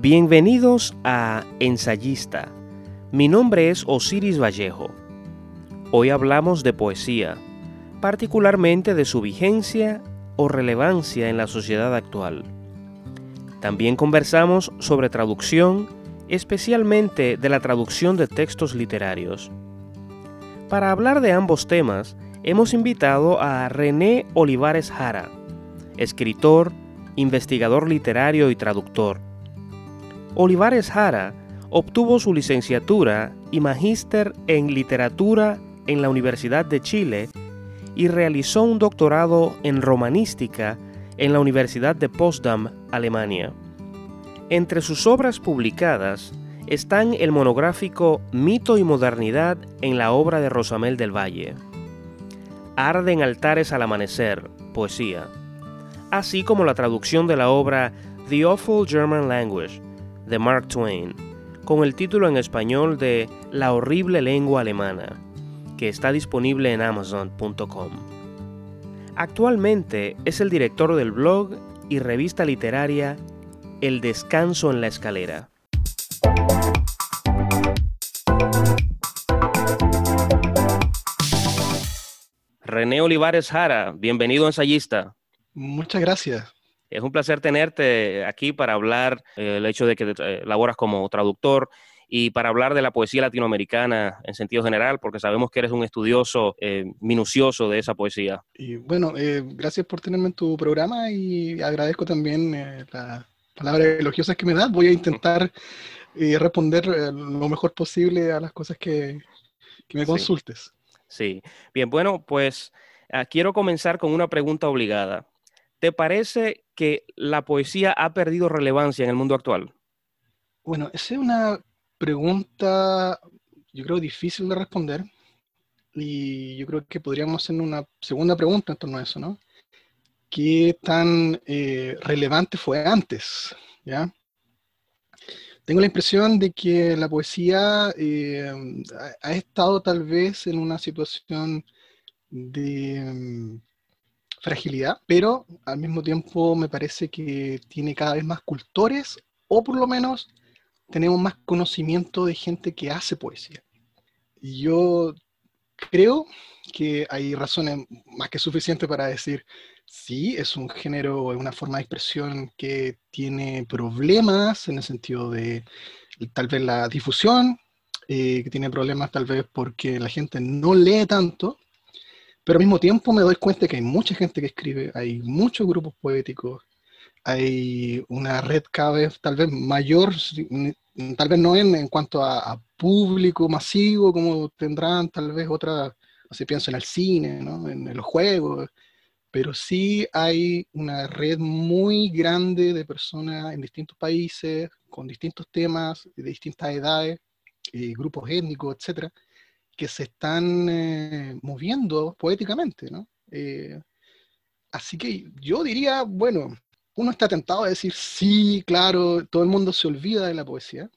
Bienvenidos a Ensayista. Mi nombre es Osiris Vallejo. Hoy hablamos de poesía, particularmente de su vigencia o relevancia en la sociedad actual. También conversamos sobre traducción, especialmente de la traducción de textos literarios. Para hablar de ambos temas, hemos invitado a René Olivares Jara, escritor, investigador literario y traductor Olivares Jara obtuvo su licenciatura y magíster en literatura en la Universidad de Chile y realizó un doctorado en romanística en la Universidad de Potsdam, Alemania. Entre sus obras publicadas están el monográfico Mito y Modernidad en la obra de Rosamel del Valle, Arden altares al amanecer, poesía, así como la traducción de la obra The Awful German Language, de Mark Twain, con el título en español de La horrible lengua alemana, que está disponible en amazon.com. Actualmente es el director del blog y revista literaria El Descanso en la Escalera. René Olivares Jara, bienvenido ensayista. Muchas gracias. Es un placer tenerte aquí para hablar eh, hecho de que eh, laboras como traductor y para hablar de la poesía latinoamericana en sentido general, porque sabemos que eres un estudioso eh, minucioso de esa poesía. Y bueno, gracias por tenerme en tu programa y agradezco también las palabras elogiosas que me das. Voy a intentar responder lo mejor posible a las cosas que, me consultes. Sí. sí. bien, bueno, pues ah, quiero comenzar con una pregunta obligada. ¿Te parece que la poesía ha perdido relevancia en el mundo actual? Bueno, esa es una pregunta, yo creo, difícil de responder. Y yo creo que podríamos hacer una segunda pregunta en torno a eso, ¿no? ¿Qué tan eh, relevante fue antes? ¿Ya? Tengo la impresión de que la poesía eh, ha, estado tal vez en una situación de mm, fragilidad, pero al mismo tiempo me parece que tiene cada vez más cultores, o por lo menos tenemos más conocimiento de gente que hace poesía. Y yo creo que hay razones más que suficientes para decir, sí, es un género, es una forma de expresión que tiene problemas en el sentido de tal vez la difusión, eh, que tiene problemas tal vez porque la gente no lee tanto, pero al mismo tiempo me doy cuenta que hay mucha gente que escribe, hay muchos grupos poéticos, hay una red cada vez tal vez mayor, tal vez no en, cuanto a, público masivo como tendrán tal vez otras, si pienso en el cine, ¿no? en, los juegos, pero sí hay una red muy grande de personas en distintos países, con distintos temas, de distintas edades, eh, grupos étnicos, etcétera, que se están eh, moviendo poéticamente, ¿no? Eh, así que yo diría, bueno, uno está tentado a decir, sí, claro, todo el mundo se olvida de la poesía,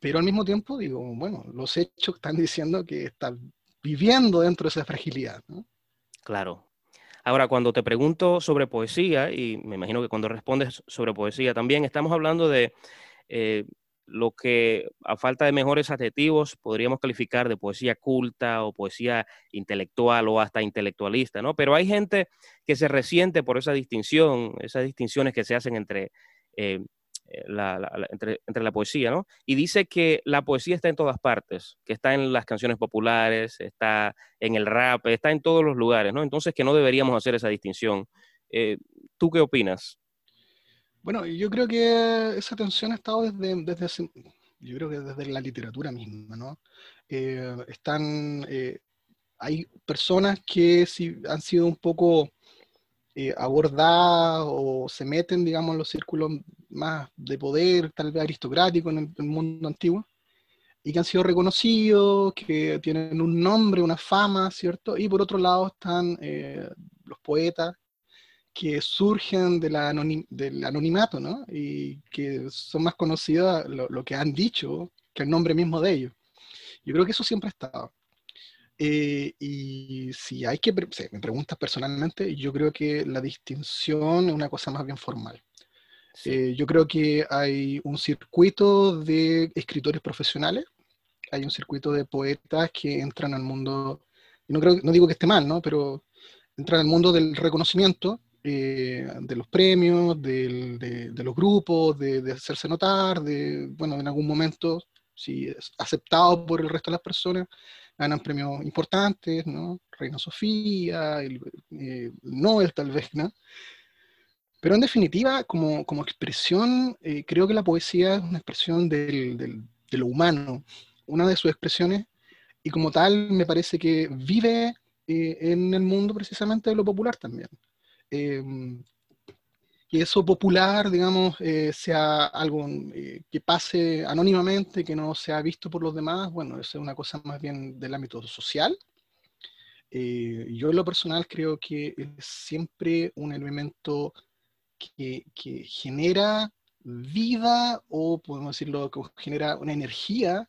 pero al mismo tiempo digo, bueno, los hechos están diciendo que está viviendo dentro de esa fragilidad. Claro. Ahora, cuando te pregunto sobre poesía, y me imagino que cuando respondes sobre poesía también, estamos hablando de eh, lo que a falta de mejores adjetivos podríamos calificar de poesía culta o poesía intelectual o hasta intelectualista, ¿no? Pero hay gente que se resiente por esa distinción, esas distinciones que se hacen entre, eh, eh, la, entre, la poesía, ¿no? Y dice que la poesía está en todas partes, que está en las canciones populares, está en el rap, está en todos los lugares, ¿no? Entonces que no deberíamos hacer esa distinción. Eh, ¿Tú qué opinas? Bueno, yo creo que esa tensión ha estado desde, desde yo creo que desde la literatura misma, ¿no? Eh, están, eh, hay personas que si han sido un poco eh, abordadas o se meten, digamos, en los círculos más de poder, tal vez aristocrático en el, mundo antiguo, y que han sido reconocidos, que tienen un nombre, una fama, ¿cierto? Y por otro lado están los poetas que surgen de la del anonimato, ¿no? Y que son más conocidos lo, que han dicho que el nombre mismo de ellos. Yo creo que eso siempre ha estado. Eh, y si hay que, me preguntas personalmente, yo creo que la distinción es una cosa más bien formal. Eh, yo creo que hay un circuito de escritores profesionales, hay un circuito de poetas que entran al mundo, no, creo, no digo que esté mal, ¿no? pero entran al mundo del reconocimiento, eh, de los premios, de, los grupos, de, hacerse notar, de, bueno, en algún momento, si es aceptado por el resto de las personas, ganan premios importantes, ¿no? Reina Sofía, el, eh, Nobel tal vez, ¿no? Pero en definitiva, como, como expresión, eh, creo que la poesía es una expresión del, de lo humano, una de sus expresiones, y como tal me parece que vive en el mundo precisamente de lo popular también. Em, que eso popular, digamos, eh, sea algo eh, que pase anónimamente, que no sea visto por los demás, bueno, eso es una cosa más bien del ámbito social. yo en lo personal creo que es siempre un elemento que, que genera vida o podemos decirlo, que genera una energía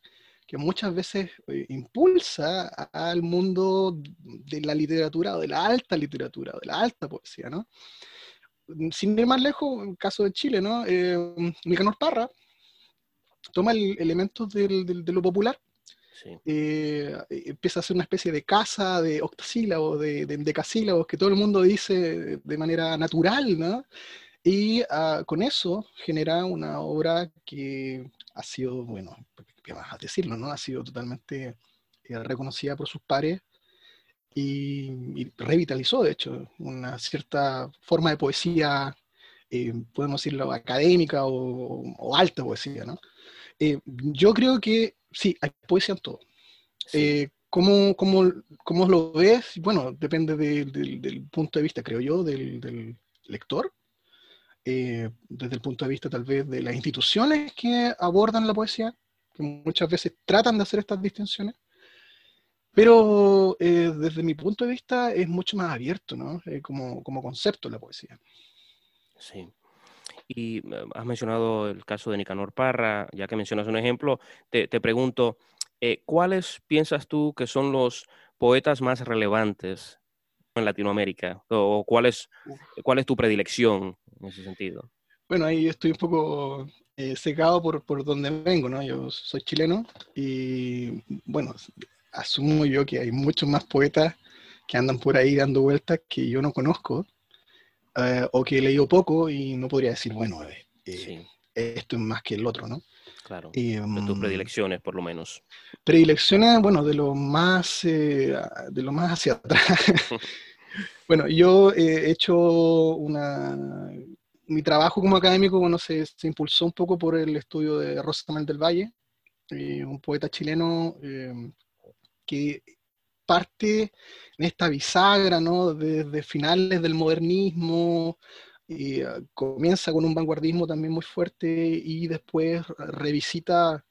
que muchas veces eh, impulsa al mundo de la literatura o de la alta literatura, o de la alta poesía, ¿no? Sin ir más lejos, en el caso de Chile, ¿no? Eh, Nicanor Parra toma elementos del, de lo popular, eh, empieza a hacer una especie de casa de octosílabos, de, de decasílabos, que todo el mundo dice de manera natural, ¿no? Y ah, con eso genera una obra que ha sido, bueno, qué vas a decirlo, ¿no? Ha sido totalmente eh, reconocida por sus pares y, revitalizó, de hecho, una cierta forma de poesía, eh, podemos decirlo, académica o, alta poesía, ¿no? Eh, yo creo que sí, hay poesía en todo. ¿cómo, cómo, lo ves? Bueno, depende del punto de vista, creo yo, del, del lector. desde el punto de vista tal vez de las instituciones que abordan la poesía, muchas veces tratan de hacer estas distinciones, pero eh, desde mi punto de vista es mucho más abierto, ¿no? Eh, como, como concepto la poesía. Sí. Y eh, has mencionado el caso de Nicanor Parra, ya que mencionas un ejemplo, te, te pregunto, ¿cuáles piensas tú que son los poetas más relevantes en Latinoamérica? ¿O cuál es, cuál es tu predilección en ese sentido? Bueno, ahí estoy un poco eh, secado por, por donde vengo, ¿no? Yo soy chileno y, bueno, asumo yo que hay muchos más poetas que andan por ahí dando vueltas que yo no conozco eh, o que he leído poco y no podría decir, bueno, eh, esto es más que el otro, ¿no? Claro, de tus mm, predilecciones, por lo menos. Predilecciones, bueno, de lo más, de lo más hacia atrás. bueno, yo he hecho una mi trabajo como académico se, impulsó un poco por el estudio de Rosa del Valle, eh, un poeta chileno eh, que parte en esta bisagra. Desde finales del modernismo, y, uh, comienza con un vanguardismo también muy fuerte y después revisita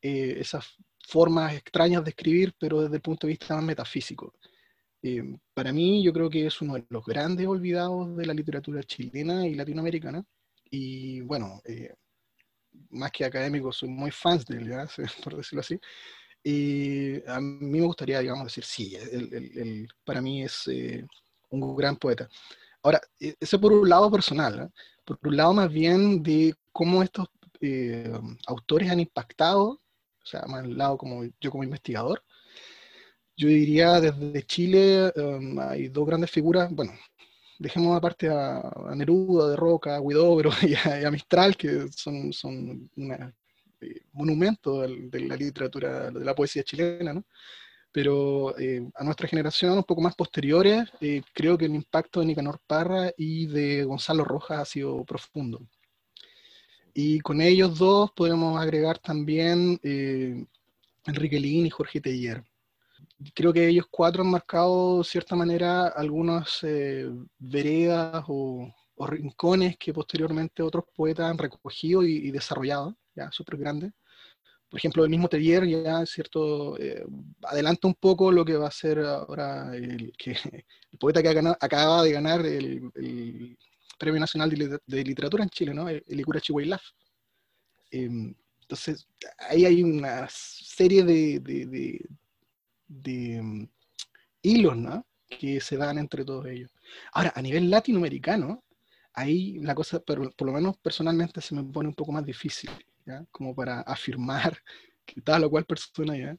eh, esas formas extrañas de escribir, pero desde el punto de vista más metafísico. Eh, para mí yo creo que es uno de los grandes olvidados de la literatura chilena y latinoamericana. Y bueno, eh, más que académico, soy muy fan de él, por decirlo así. Y a mí me gustaría, digamos, decir, sí, para mí es eh, un gran poeta. Ahora, eso por un lado personal, por un lado más bien de cómo estos autores han impactado, o sea, más al lado como yo como investigador, yo diría desde Chile em, hay dos grandes figuras, bueno, dejemos aparte a, Neruda, de Roca, a Huidobro y a, Mistral, que son, son eh, monumentos de, la literatura, de la poesía chilena, ¿no? Pero eh, a nuestra generación, un poco más posteriores, eh, creo que el impacto de Nicanor Parra y de Gonzalo Rojas ha sido profundo. Y con ellos dos podemos agregar también Enrique Lin y Jorge Teller creo que ellos cuatro han marcado de cierta manera algunas eh, veredas o, rincones que posteriormente otros poetas han recogido y, desarrollado, ya súper grandes. Por ejemplo, el mismo Tellier ya, cierto, eh, adelanta un poco lo que va a ser ahora el, que, el poeta que acaba de ganar el, Premio Nacional de, Literatura en Chile, ¿no? el, Icura Chihuahilaf. Em, entonces, ahí hay una serie de, de mm, hilos ¿no? que se dan entre todos ellos. Ahora, a nivel latinoamericano, ahí la cosa, pero por lo menos personalmente se me pone un poco más difícil, ¿ya? Como para afirmar que tal o cual persona ya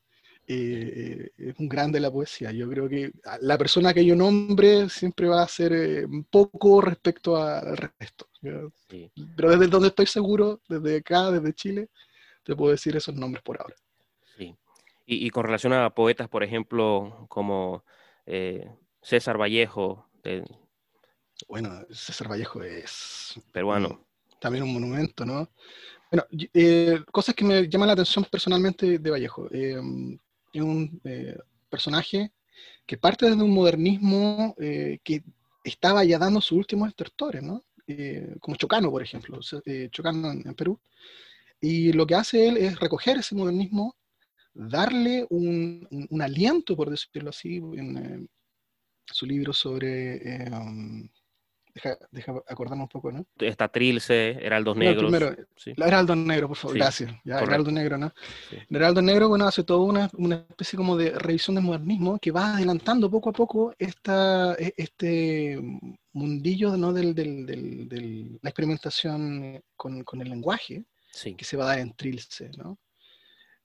eh, es un grande la poesía. Yo creo que la persona que yo nombre siempre va a ser eh, un poco respecto al resto. Pero desde donde estoy seguro, desde acá, desde Chile, te puedo decir esos nombres por ahora. Sí. Y, con relación a poetas, por ejemplo, como eh, César Vallejo. Bueno, César Vallejo es... Peruano. también un monumento, ¿no? Bueno, eh, cosas que me llaman la atención personalmente de Vallejo. Eh, es un personaje que parte desde un modernismo que estaba ya dando sus últimos estertores, ¿no? como Chocano, por ejemplo, Chocano en, Perú. Y lo que hace él es recoger ese modernismo darle un, aliento, por decirlo así, en eh, su libro sobre... Eh, um, deja, deja, acordarme un poco, ¿no? Está Trilce, Heraldos Negros. Primero, sí. Heraldos Negro, por favor, gracias. Ya, Heraldo Negro, ¿no? Sí. Heraldo Negro, bueno, hace toda una, una, especie como de revisión del modernismo que va adelantando poco a poco esta, e, este mundillo ¿no? del, del, del, la experimentación con, con el lenguaje que se va a dar en Trilce, ¿no?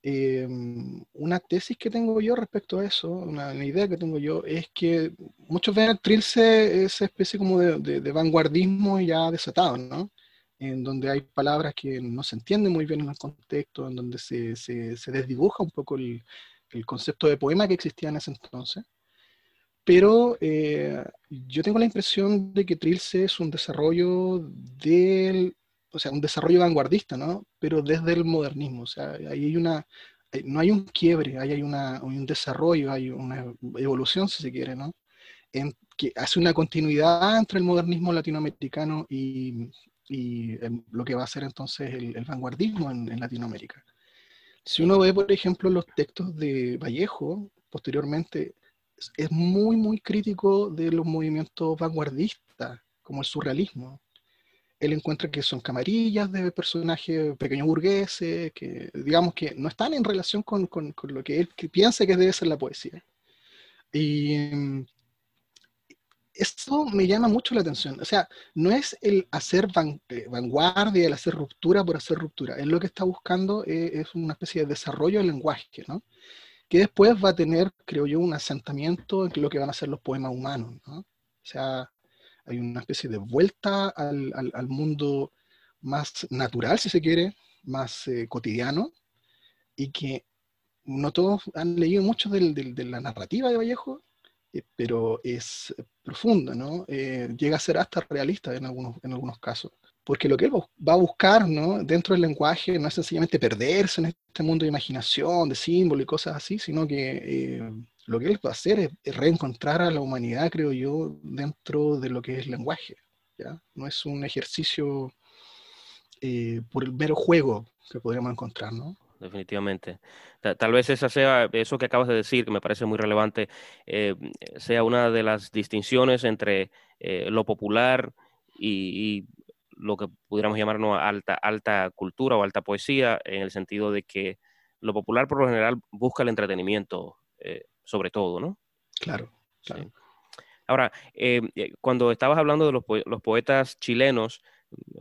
Em, una tesis que tengo yo respecto a eso, una, idea que tengo yo, es que muchos ven a Trilce esa especie como de, vanguardismo ya desatado, ¿no? En donde hay palabras que no se entienden muy bien en el contexto, en donde se, se, desdibuja un poco el, el, concepto de poema que existía en ese entonces. Pero eh, yo tengo la impresión de que Trilce es un desarrollo del o sea, un desarrollo vanguardista, ¿no? Pero desde el modernismo, o sea, ahí hay una, no hay un quiebre, ahí hay, una, un desarrollo, hay una evolución, si se quiere, ¿no? En, que hace una continuidad entre el modernismo latinoamericano y, y lo que va a ser entonces el, vanguardismo en, Latinoamérica. Si uno ve, por ejemplo, los textos de Vallejo, posteriormente, es muy, muy crítico de los movimientos vanguardistas, como el surrealismo él encuentra que son camarillas de personajes pequeños burgueses, que digamos que no están en relación con, con, lo que él piensa que debe ser la poesía. Y mm, esto me llama mucho la atención. O sea, no es el hacer eh, vanguardia, el hacer ruptura por hacer ruptura. Él lo que está buscando es, es una especie de desarrollo del lenguaje, ¿no? Que después va a tener, creo yo, un asentamiento en lo que van a ser los poemas humanos, ¿no? O sea, hay una especie de vuelta al, al, mundo más natural, si se quiere, más eh, cotidiano, y que no todos han leído mucho del, de la narrativa de Vallejo, eh, pero es profunda, ¿no? Eh, llega a ser hasta realista en algunos, en algunos casos. Porque lo que él va a buscar ¿no? dentro del lenguaje no es sencillamente perderse en este mundo de imaginación, de símbolos y cosas así, sino que lo que él va a hacer es, reencontrar a la humanidad, creo yo, dentro de lo que es lenguaje. ¿ya? No es un ejercicio eh, por el mero juego que podríamos encontrar, ¿no? Definitivamente. Tal vez esa sea, eso que acabas de decir, que me parece muy relevante, eh, sea una de las distinciones entre eh, lo popular y, lo que pudiéramos llamarnos alta, alta cultura o alta poesía, en el sentido de que lo popular por lo general busca el entretenimiento sobre todo, ¿no? Claro, claro. Ahora, eh, eh, cuando estabas hablando de los, poetas chilenos,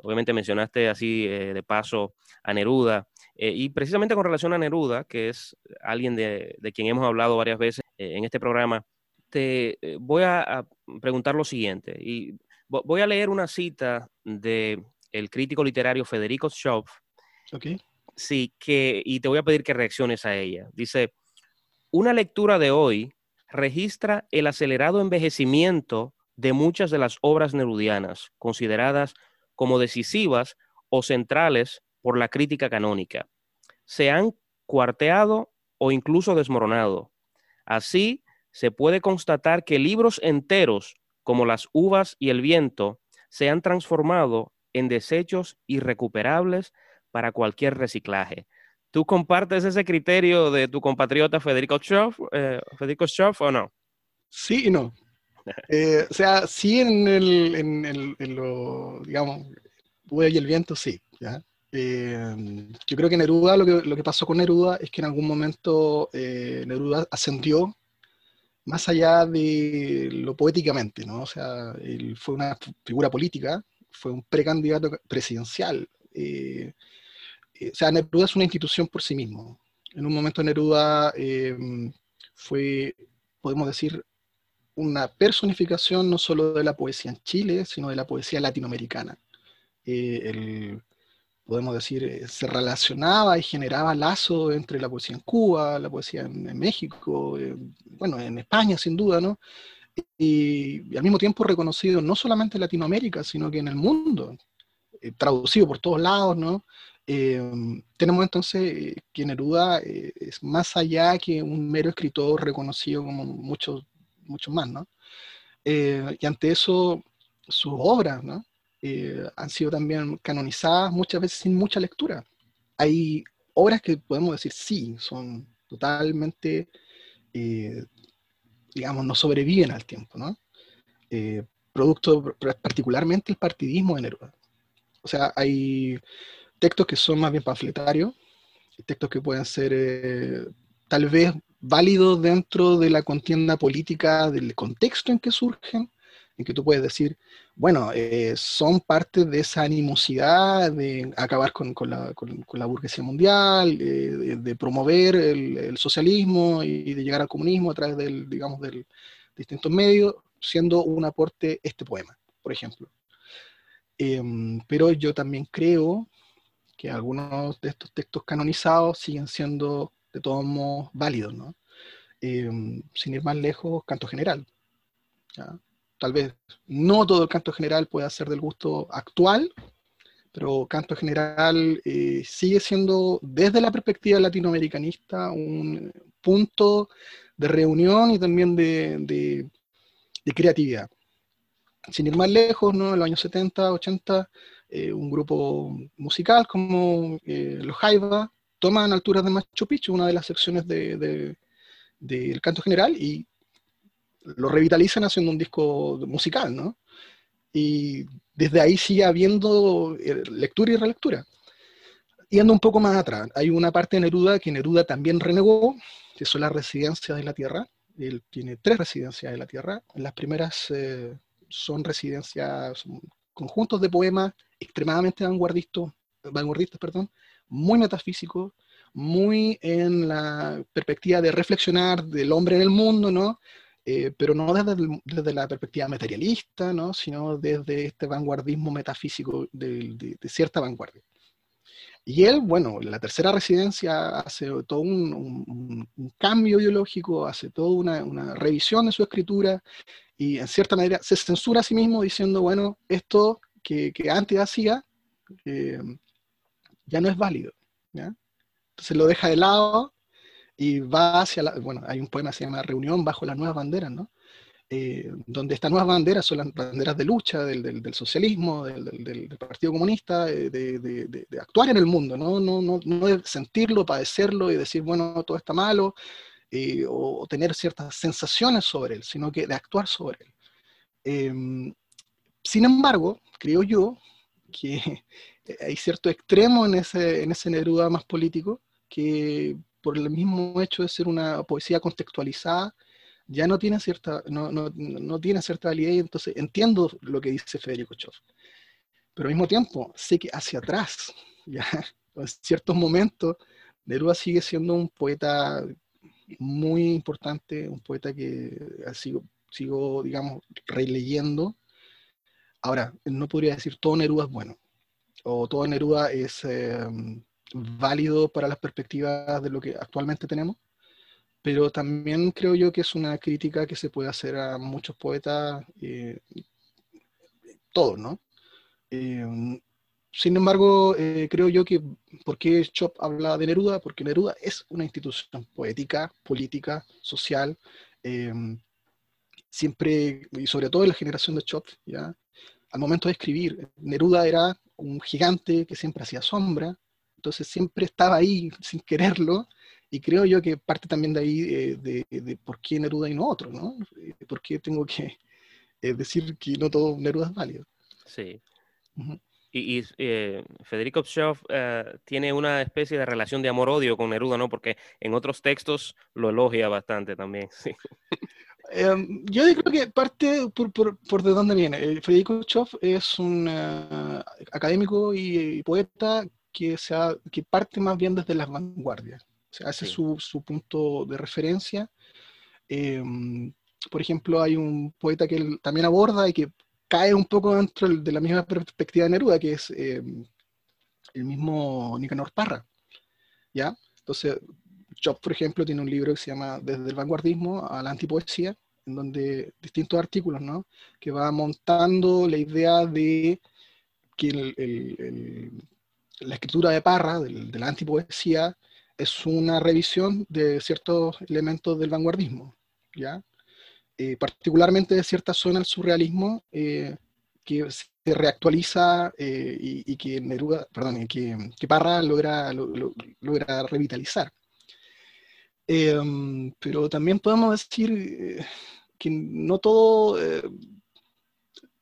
obviamente mencionaste así eh, de paso a Neruda, y precisamente con relación a Neruda, que es alguien de, quien hemos hablado varias veces en este programa, te voy a, preguntar lo siguiente, y voy a leer una cita de el crítico literario Federico Schoff. Okay. Sí, que, y te voy a pedir que reacciones a ella. Dice, una lectura de hoy registra el acelerado envejecimiento de muchas de las obras nerudianas, consideradas como decisivas o centrales por la crítica canónica. Se han cuarteado o incluso desmoronado. Así, se puede constatar que libros enteros, como Las uvas y el viento, se han transformado en desechos irrecuperables para cualquier reciclaje. ¿Tú compartes ese criterio de tu compatriota Federico Schoff, eh, Federico Schoff o no? Sí y no. Eh, o sea, sí en, el, en, el, en lo, digamos, y el viento, sí. ¿ya? Eh, yo creo que Neruda, lo que, lo que pasó con Neruda es que en algún momento Neruda ascendió más allá de lo poéticamente, ¿no? O sea, él fue una figura política fue un precandidato presidencial. O sea, Neruda es una institución por sí mismo. En un momento Neruda fue, podemos decir, una personificación no solo de la poesía en Chile, sino de la poesía latinoamericana. el, podemos decir, eh, se relacionaba y generaba lazo entre la poesía en Cuba, la poesía en, México, eh, bueno, en España sin duda, ¿no? Y, al mismo tiempo reconocido no solamente en Latinoamérica, sino que en el mundo, eh, traducido por todos lados, ¿no? Tenemos entonces que Neruda es más allá que un mero escritor reconocido como muchos, muchos más, ¿no? y ante eso, sus obras, ¿no? Eh, han sido también canonizadas muchas veces sin mucha lectura. Hay obras que podemos decir sí, son totalmente, eh, digamos, no sobreviven al tiempo, ¿no? Eh, producto particularmente el partidismo de Neruda. O sea, hay textos que son más bien panfletarios, textos que pueden ser tal vez válidos dentro de la contienda política, del contexto en que surgen, en que tú puedes decir, bueno, eh, son parte de esa animosidad de acabar con, la, burguesía mundial, eh, de, promover el, socialismo y de llegar al comunismo a través del, digamos, del distintos medios, siendo un aporte este poema, por ejemplo. Em, pero yo también creo que algunos de estos textos canonizados siguen siendo de todos modos válidos, ¿no? Em, sin ir más lejos, canto general. tal vez no todo el canto general pueda ser del gusto actual, pero canto general eh, sigue siendo, desde la perspectiva latinoamericanista, un punto de reunión y también de, creatividad. Sin ir más lejos, ¿no? en los años 70, 80, eh, un grupo musical como eh, los Jaiba toman alturas de Machu Picchu, una de las secciones del canto general, y lo revitalizan haciendo un disco musical, ¿no? Y desde ahí sigue habiendo eh, lectura y relectura. Yendo un poco más atrás, hay una parte de Neruda que Neruda también renegó, que son las residencias de la tierra. Él tiene tres residencias de la tierra. Las primeras eh, son residencias, conjuntos de poemas extremadamente vanguardistas, vanguardistas perdón, muy metafísicos, muy en la perspectiva de reflexionar del hombre en el mundo, ¿no? Eh, pero no desde, la perspectiva materialista, ¿no? sino desde este vanguardismo metafísico de, cierta vanguardia. Y él, bueno, la tercera residencia hace todo un, cambio ideológico, hace toda una, revisión de su escritura y en cierta manera se censura a sí mismo diciendo, bueno, esto que, antes hacía eh, ya no es válido. Entonces lo deja de lado y va hacia la, bueno, hay un poema que se llama Reunión bajo las nuevas banderas, ¿no? Eh, donde estas nuevas banderas son las banderas de lucha del, del, socialismo, del, del, Partido Comunista, de, de, actuar en el mundo, ¿no? No, no, no de sentirlo, padecerlo y decir, bueno, todo está malo, eh, o, tener ciertas sensaciones sobre él, sino que de actuar sobre él. Em, sin embargo, creo yo que hay cierto extremo en ese, en ese Neruda más político que por el mismo hecho de ser una poesía contextualizada, ya no tiene cierta, no, no, no tiene cierta validez, entonces entiendo lo que dice Federico Choff. Pero al mismo tiempo, sé que hacia atrás, ya, en ciertos momentos, Neruda sigue siendo un poeta muy importante, un poeta que sigo, sigo digamos, releyendo. Ahora, no podría decir todo Neruda es bueno, o todo Neruda es... Eh, válido para las perspectivas de lo que actualmente tenemos, pero también creo yo que es una crítica que se puede hacer a muchos poetas, eh, todos, ¿no? Eh, sin embargo, eh, creo yo que, ¿por qué Chop habla de Neruda? Porque Neruda es una institución poética, política, social, siempre, y sobre todo en la generación de Chop, ¿ya? Al momento de escribir, Neruda era un gigante que siempre hacía sombra, entonces siempre estaba ahí sin quererlo, y creo yo que parte también de ahí eh, de, por qué Neruda y no otro, ¿no? Eh, ¿Por qué tengo que eh, decir que no todo Neruda es válido? Sí. Y, eh, Federico Pschoff eh, tiene una especie de relación de amor-odio con Neruda, ¿no? Porque en otros textos lo elogia bastante también, sí. Em, yo creo que parte por, por, de dónde viene. Eh, Federico Pschoff es un académico y, poeta que, sea, que parte más bien desde las vanguardias. O sea, ese es su, su, punto de referencia. Em, por ejemplo, hay un poeta que él también aborda y que cae un poco dentro de la misma perspectiva de Neruda, que es eh, el mismo Nicanor Parra. ¿ya? Entonces, Job, por ejemplo, tiene un libro que se llama Desde el vanguardismo a la antipoesía, en donde distintos artículos, ¿no? Que va montando la idea de que la escritura de Parra, de la antipoesía, es una revisión de ciertos elementos del vanguardismo, ¿ya? Eh, particularmente de cierta zona del surrealismo, eh, que se reactualiza eh, y, que Neruda, perdón, que, que Parra logra, logra revitalizar. pero también podemos decir que no todo,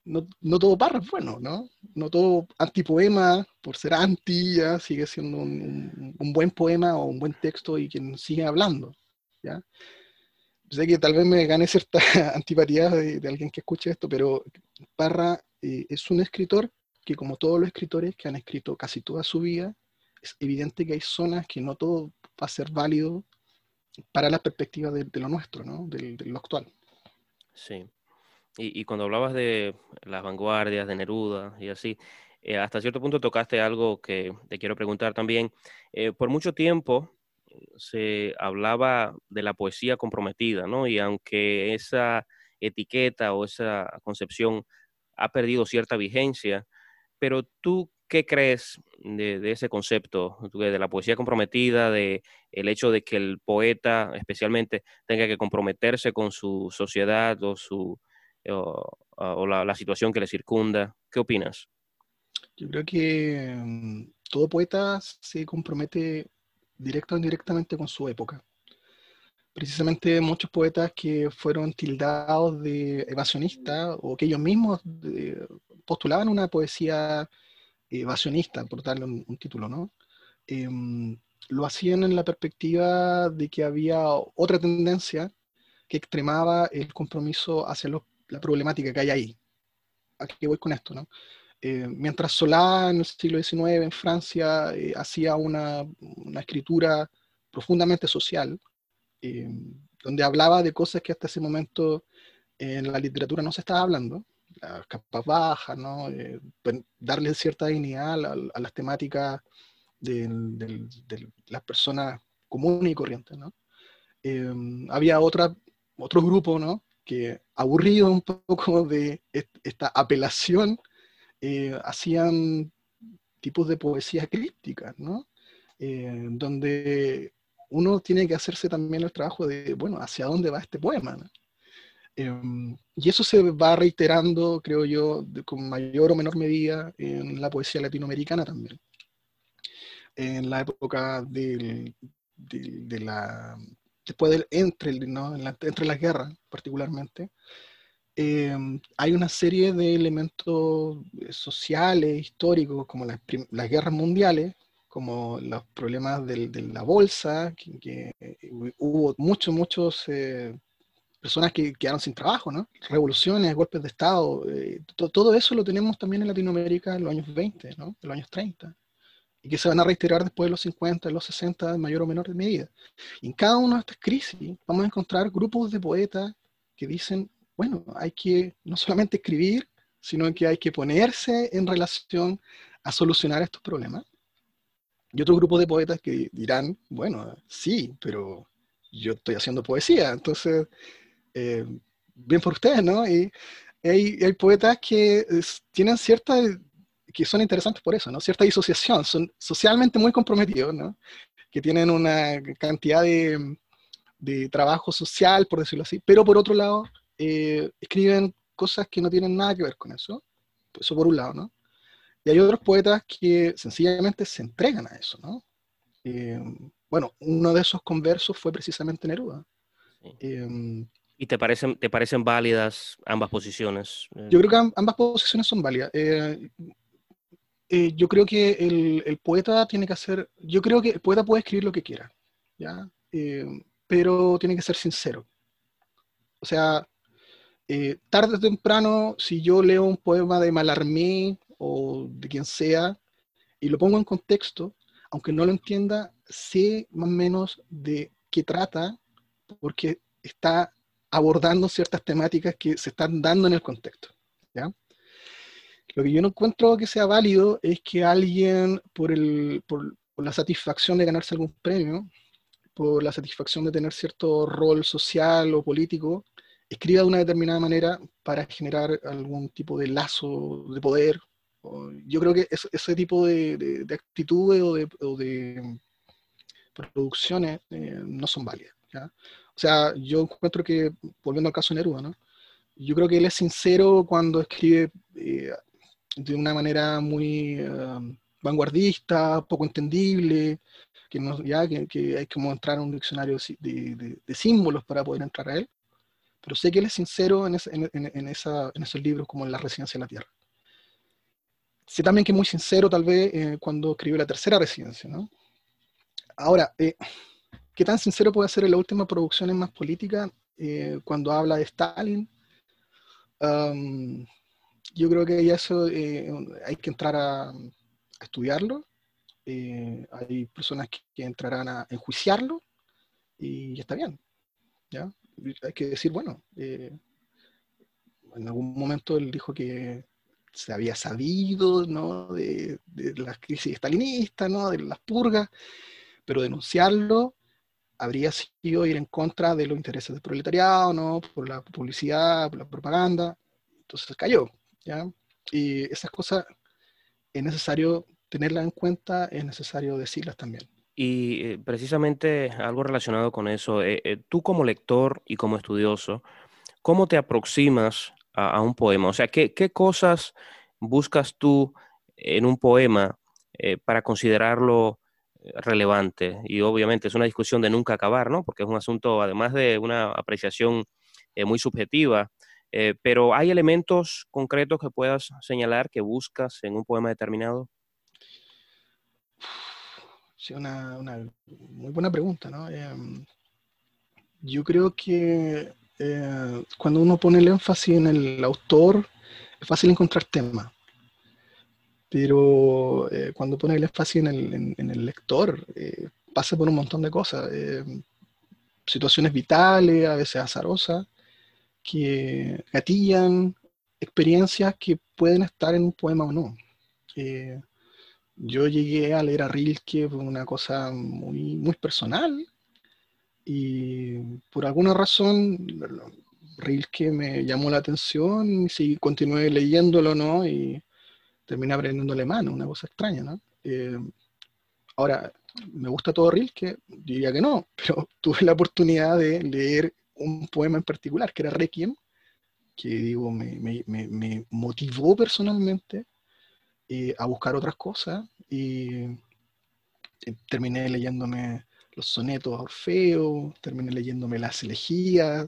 no, no, todo Parra es bueno, ¿no? No todo antipoema, por ser anti, ya sigue siendo un, un, buen poema o un buen texto y quien sigue hablando, ¿ya? Sé que tal vez me gane cierta antipatía de, alguien que escuche esto, pero Parra eh, es un escritor que como todos los escritores que han escrito casi toda su vida, es evidente que hay zonas que no todo va a ser válido para la perspectiva de, lo nuestro, ¿no? de, lo actual. Sí. Y, cuando hablabas de las vanguardias, de Neruda y así, eh, hasta cierto punto tocaste algo que te quiero preguntar también. Eh, por mucho tiempo, se hablaba de la poesía comprometida, ¿no? Y aunque esa etiqueta o esa concepción ha perdido cierta vigencia, pero tú, ¿qué crees de, ese concepto, de la poesía comprometida, de el hecho de que el poeta especialmente tenga que comprometerse con su sociedad o, su, o, la, situación que le circunda? ¿Qué opinas? Yo creo que mm, todo poeta se compromete directo o indirectamente con su época. Precisamente muchos poetas que fueron tildados de evasionistas o que ellos mismos eh, postulaban una poesía evasionista, por darle un, título, ¿no? Em, lo hacían en la perspectiva de que había otra tendencia que extremaba el compromiso hacia la problemática que hay ahí. ¿A qué voy con esto? No? Eh, mientras Solá en el siglo XIX en Francia eh, hacía una, escritura profundamente social, eh, donde hablaba de cosas que hasta ese momento en la literatura no se estaba hablando, las capas bajas, ¿no? darle cierta dignidad a, las temáticas de, las personas comunes y corrientes. ¿no? había otra, otro grupo ¿no? que aburrido un poco de esta apelación eh, hacían tipos de poesía críptica, ¿no? Eh, donde uno tiene que hacerse también el trabajo de, bueno, ¿hacia dónde va este poema? Em, y eso se va reiterando, creo yo, con mayor o menor medida en la poesía latinoamericana también. En la época del, de, la... después del entre, ¿no? entre las guerras particularmente, Em, hay una serie de elementos eh, sociales, históricos, como las, guerras mundiales, como los problemas de la bolsa, que, eh, hubo muchos, muchos eh, personas que quedaron sin trabajo, ¿no? Revoluciones, golpes de Estado, todo eso lo tenemos también en Latinoamérica en los años 20, ¿no? En los años 30 y que se van a reiterar después de los 50, de los 60, en mayor o menor medida. Y en cada una de estas crisis vamos a encontrar grupos de poetas que dicen, bueno, hay que no solamente escribir, sino que hay que ponerse en relación a solucionar estos problemas. Y otro grupo de poetas que dirán, bueno, sí, pero yo estoy haciendo poesía, entonces, eh, bien por ustedes, ¿no? Y hay, poetas que tienen cierta, que son interesantes por eso, ¿no? Cierta disociación, son socialmente muy comprometidos, ¿no? Que tienen una cantidad de trabajo social, por decirlo así, pero por otro lado, eh, escriben cosas que no tienen nada que ver con eso. Eso por un lado, ¿no? Y hay otros poetas que sencillamente se entregan a eso, ¿no? Eh, bueno, uno de esos conversos fue precisamente Neruda. Eh, ¿Y te parecen, te parecen válidas ambas posiciones? Yo creo que ambas posiciones son válidas. eh, yo creo que el, poeta tiene que hacer, yo creo que el poeta puede escribir lo que quiera, ¿ya? Eh, pero tiene que ser sincero. O sea, eh, tarde o temprano, si yo leo un poema de Malarmé o de quien sea y lo pongo en contexto, aunque no lo entienda, sé más o menos de qué trata, porque está abordando ciertas temáticas que se están dando en el contexto. Lo que yo no encuentro que sea válido es que alguien, por, la satisfacción de ganarse algún premio, por la satisfacción de tener cierto rol social o político, escriba de una determinada manera para generar algún tipo de lazo de poder. Yo creo que ese tipo de, de, actitudes o de, producciones eh, no son válidas. O sea, yo encuentro que, volviendo al caso de Neruda, ¿no? yo creo que él es sincero cuando escribe eh, de una manera muy eh, vanguardista, poco entendible, que, no, ya, que, hay que a un diccionario de, de, símbolos para poder entrar a él. Pero sé que él es sincero en, en, esa, en esos libros como en La Residencia de la Tierra. Sé también que es muy sincero tal vez eh, cuando escribió La Tercera Residencia. ¿no? Ahora, eh, ¿qué tan sincero puede ser en la última producción más política cuando habla de Stalin? Um, yo creo que eso eh, hay que entrar a, estudiarlo. Eh, hay personas que, entrarán a enjuiciarlo y está bien. ¿ya? Hay que decir, bueno, eh, en algún momento él dijo que se había sabido ¿no? de, las crisis estalinistas, ¿no? de las purgas, pero denunciarlo habría sido ir en contra de los intereses del proletariado, ¿no? por la publicidad, por la propaganda. Entonces cayó. Y esas cosas es necesario tenerlas en cuenta, es necesario decirlas también. Y eh, precisamente algo relacionado con eso, eh, eh, tú como lector y como estudioso, ¿cómo te aproximas a, un poema? O sea, ¿qué, cosas buscas tú en un poema para considerarlo relevante? Y obviamente es una discusión de nunca acabar, ¿no? Porque es un asunto, además de una apreciación muy subjetiva, pero ¿hay elementos concretos que puedas señalar que buscas en un poema determinado? Sí, una, muy buena pregunta, ¿no? Em, yo creo que eh, cuando uno pone el énfasis en el autor, es fácil encontrar temas. Pero eh, cuando pone el énfasis en el, en el lector, pasa por un montón de cosas. Em, situaciones vitales, a veces azarosas, que gatillan experiencias que pueden estar en un poema o no. Eh, yo llegué a leer a Rilke por una cosa muy, muy personal y por alguna razón Rilke me llamó la atención y sí, continué leyéndolo, ¿no? Y terminé aprendiendo alemán, una cosa extraña, ¿no? Eh, ahora, ¿me gusta todo Rilke? Diría que no, pero tuve la oportunidad de leer un poema en particular, que era Requiem, que digo, me, motivó personalmente eh, a buscar otras cosas y eh, terminé leyéndome los sonetos a Orfeo, terminé leyéndome las elegías,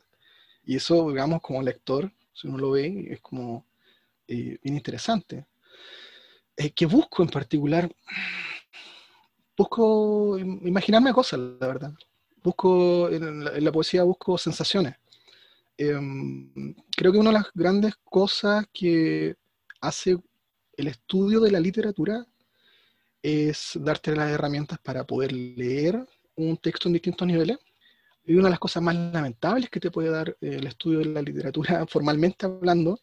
y eso, digamos, como lector, si uno lo ve, es como eh, bien interesante. ¿Qué busco en particular? Busco imaginarme cosas, la verdad busco, en la, poesía busco sensaciones. Em, creo que una de las grandes cosas que hace el estudio de la literatura es darte las herramientas para poder leer un texto en distintos niveles. Y una de las cosas más lamentables que te puede dar el estudio de la literatura, formalmente hablando,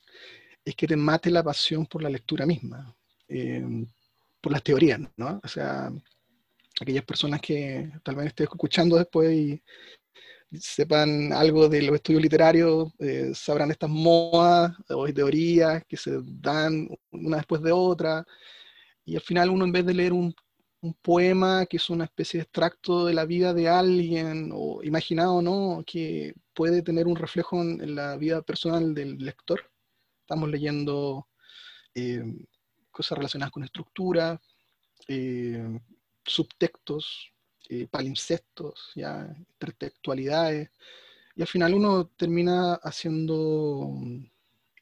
es que te mate la pasión por la lectura misma, em, por las teorías, ¿no? O sea, aquellas personas que tal vez estén escuchando después y sepan algo de los estudios literarios, eh, sabrán estas modas o teorías que se dan una después de otra, y al final uno en vez de leer un, poema que es una especie de extracto de la vida de alguien, o imaginado no, que puede tener un reflejo en, la vida personal del lector, estamos leyendo eh, cosas relacionadas con estructura, eh, subtextos, eh, palimpsestos, ya, intertextualidades, y al final uno termina haciendo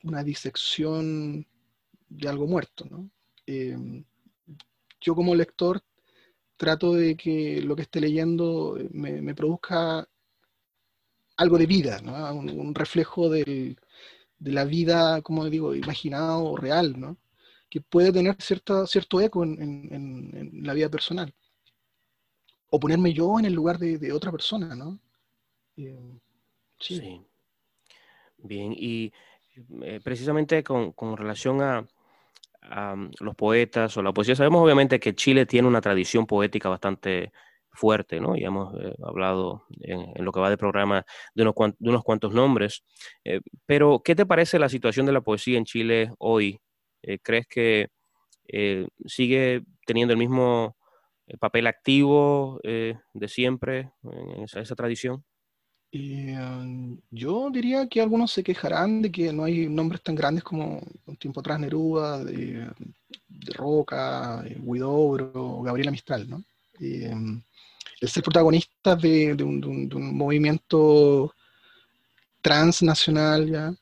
una disección de algo muerto, ¿no? Eh, yo como lector trato de que lo que esté leyendo me, produzca algo de vida, un, reflejo de la vida, como digo, imaginado o real, ¿no? que puede tener cierto eco en, la vida personal. O ponerme yo en el lugar de, otra persona, ¿no? Eh, sí. Bien, y eh, precisamente con, relación a, los poetas o la poesía. Sabemos obviamente que Chile tiene una tradición poética bastante fuerte, ¿no? Y hemos eh, hablado en, lo que va de programa de unos, cuantos nombres. Eh, pero, ¿qué te parece la situación de la poesía en Chile hoy? ¿Crees que sigue teniendo el mismo papel activo de siempre en esa tradición? Um, yo diría que algunos se quejarán de que no hay nombres tan grandes como un tiempo atrás Neruda, de, Roca, de Guidobro, Gabriela Mistral, ¿no? Um, el ser protagonista de, un, movimiento transnacional, ¿ya?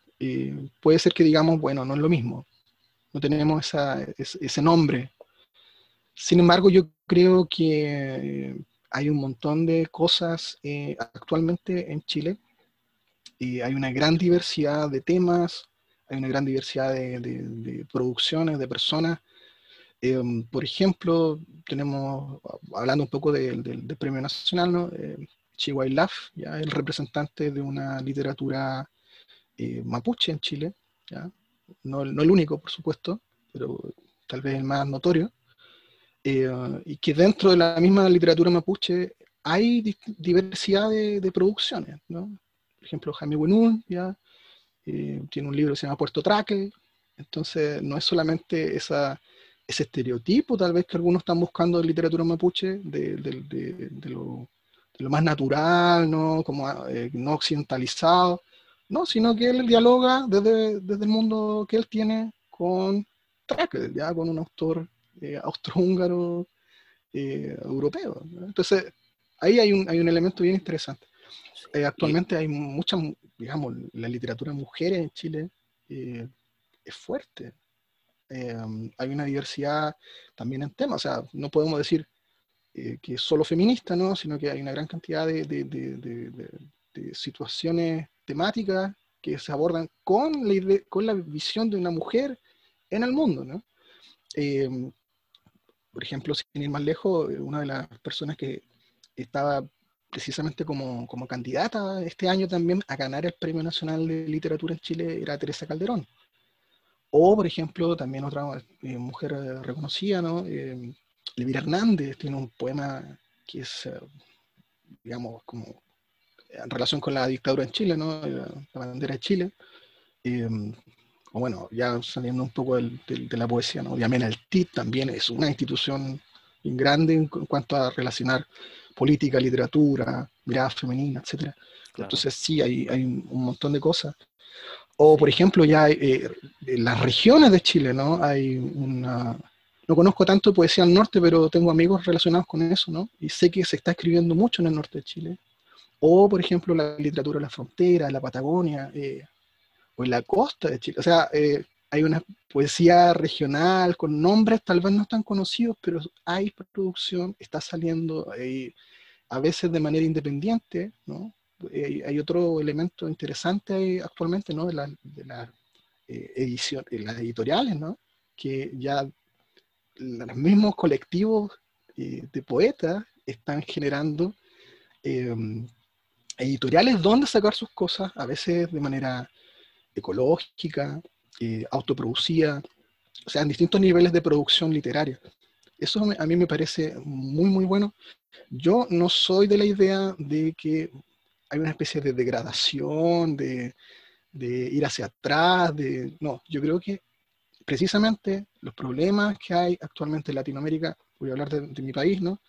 puede ser que digamos, bueno, no es lo mismo, no tenemos ese nombre. Sin embargo, yo creo que hay un montón de cosas eh, actualmente en Chile hay una gran diversidad de temas, hay una gran diversidad de, producciones, de personas. Em, por ejemplo, tenemos, hablando un poco del Premio Nacional, ¿no? Eh, Laf, ¿ya? el representante de una literatura eh, mapuche en Chile, ¿ya? No el único, por supuesto, pero tal vez el más notorio. Eh, y que dentro de la misma literatura mapuche hay diversidad de, producciones, ¿no? Por ejemplo, Jaime Buenún, ya, eh, tiene un libro que se llama Puerto Traque, entonces no es solamente esa, ese estereotipo tal vez que algunos están buscando en literatura mapuche, de, lo, más natural, ¿no? Como eh, no occidentalizado, no, sino que él dialoga desde, desde el mundo que él tiene con Traque, ya con un autor eh, austrohúngaro eh, europeo. Entonces, ahí hay un, hay un elemento bien interesante. Eh, actualmente hay mucha, digamos, la literatura mujeres en Chile es fuerte. hay una diversidad también en temas, o sea, no podemos decir que es solo feminista, ¿no? sino que hay una gran cantidad de, de, de, situaciones temáticas que se abordan con la, con la visión de una mujer en el mundo. ¿no? Por ejemplo, sin ir más lejos, eh, una de las personas que estaba precisamente como, como, candidata este año también a ganar el Premio Nacional de Literatura en Chile era Teresa Calderón. O, por ejemplo, también otra eh, mujer eh, reconocida, ¿no? Eh, Hernández tiene un poema que es, digamos, como en relación con la dictadura en Chile, ¿no? La, bandera de Chile o bueno, ya saliendo un poco de la poesía, ¿no? Obviamente el TIT también es una institución grande en, cuanto a relacionar política, literatura, mirada femenina, etc. Entonces sí, hay, hay, un montón de cosas. O por ejemplo, ya eh, en las regiones de Chile, ¿no? Hay una... No conozco tanto poesía al norte, pero tengo amigos relacionados con eso, ¿no? Y sé que se está escribiendo mucho en el norte de Chile. O, por ejemplo, la literatura de la frontera, la Patagonia, eh, o en la costa de Chile. O sea, eh, hay una poesía regional con nombres tal vez no tan conocidos, pero hay producción, está saliendo eh, a veces de manera independiente, ¿no? Eh, hay otro elemento interesante actualmente, ¿no? De la, de la edición, de las editoriales, ¿no? Que ya los mismos colectivos de poetas están generando editoriales donde sacar sus cosas, a veces de manera ecológica, eh, autoproducida, o sea, en distintos niveles de producción literaria. Eso a mí me parece muy, muy bueno. Yo no soy de la idea de que hay una especie de degradación, de, ir hacia atrás. No, yo creo que precisamente los problemas que hay actualmente en Latinoamérica, voy a hablar de, mi país, ¿no?